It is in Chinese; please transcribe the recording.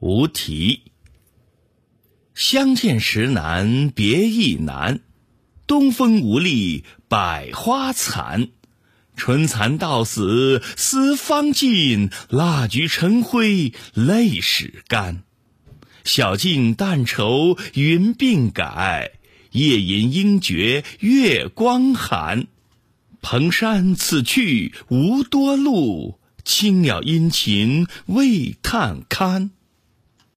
无题相见时难别亦难东风无力百花残春蚕到死丝方尽蜡炬成灰泪始干。晓镜但愁云鬓改夜吟应觉月光寒。蓬山此去无多路青鸟殷勤为探看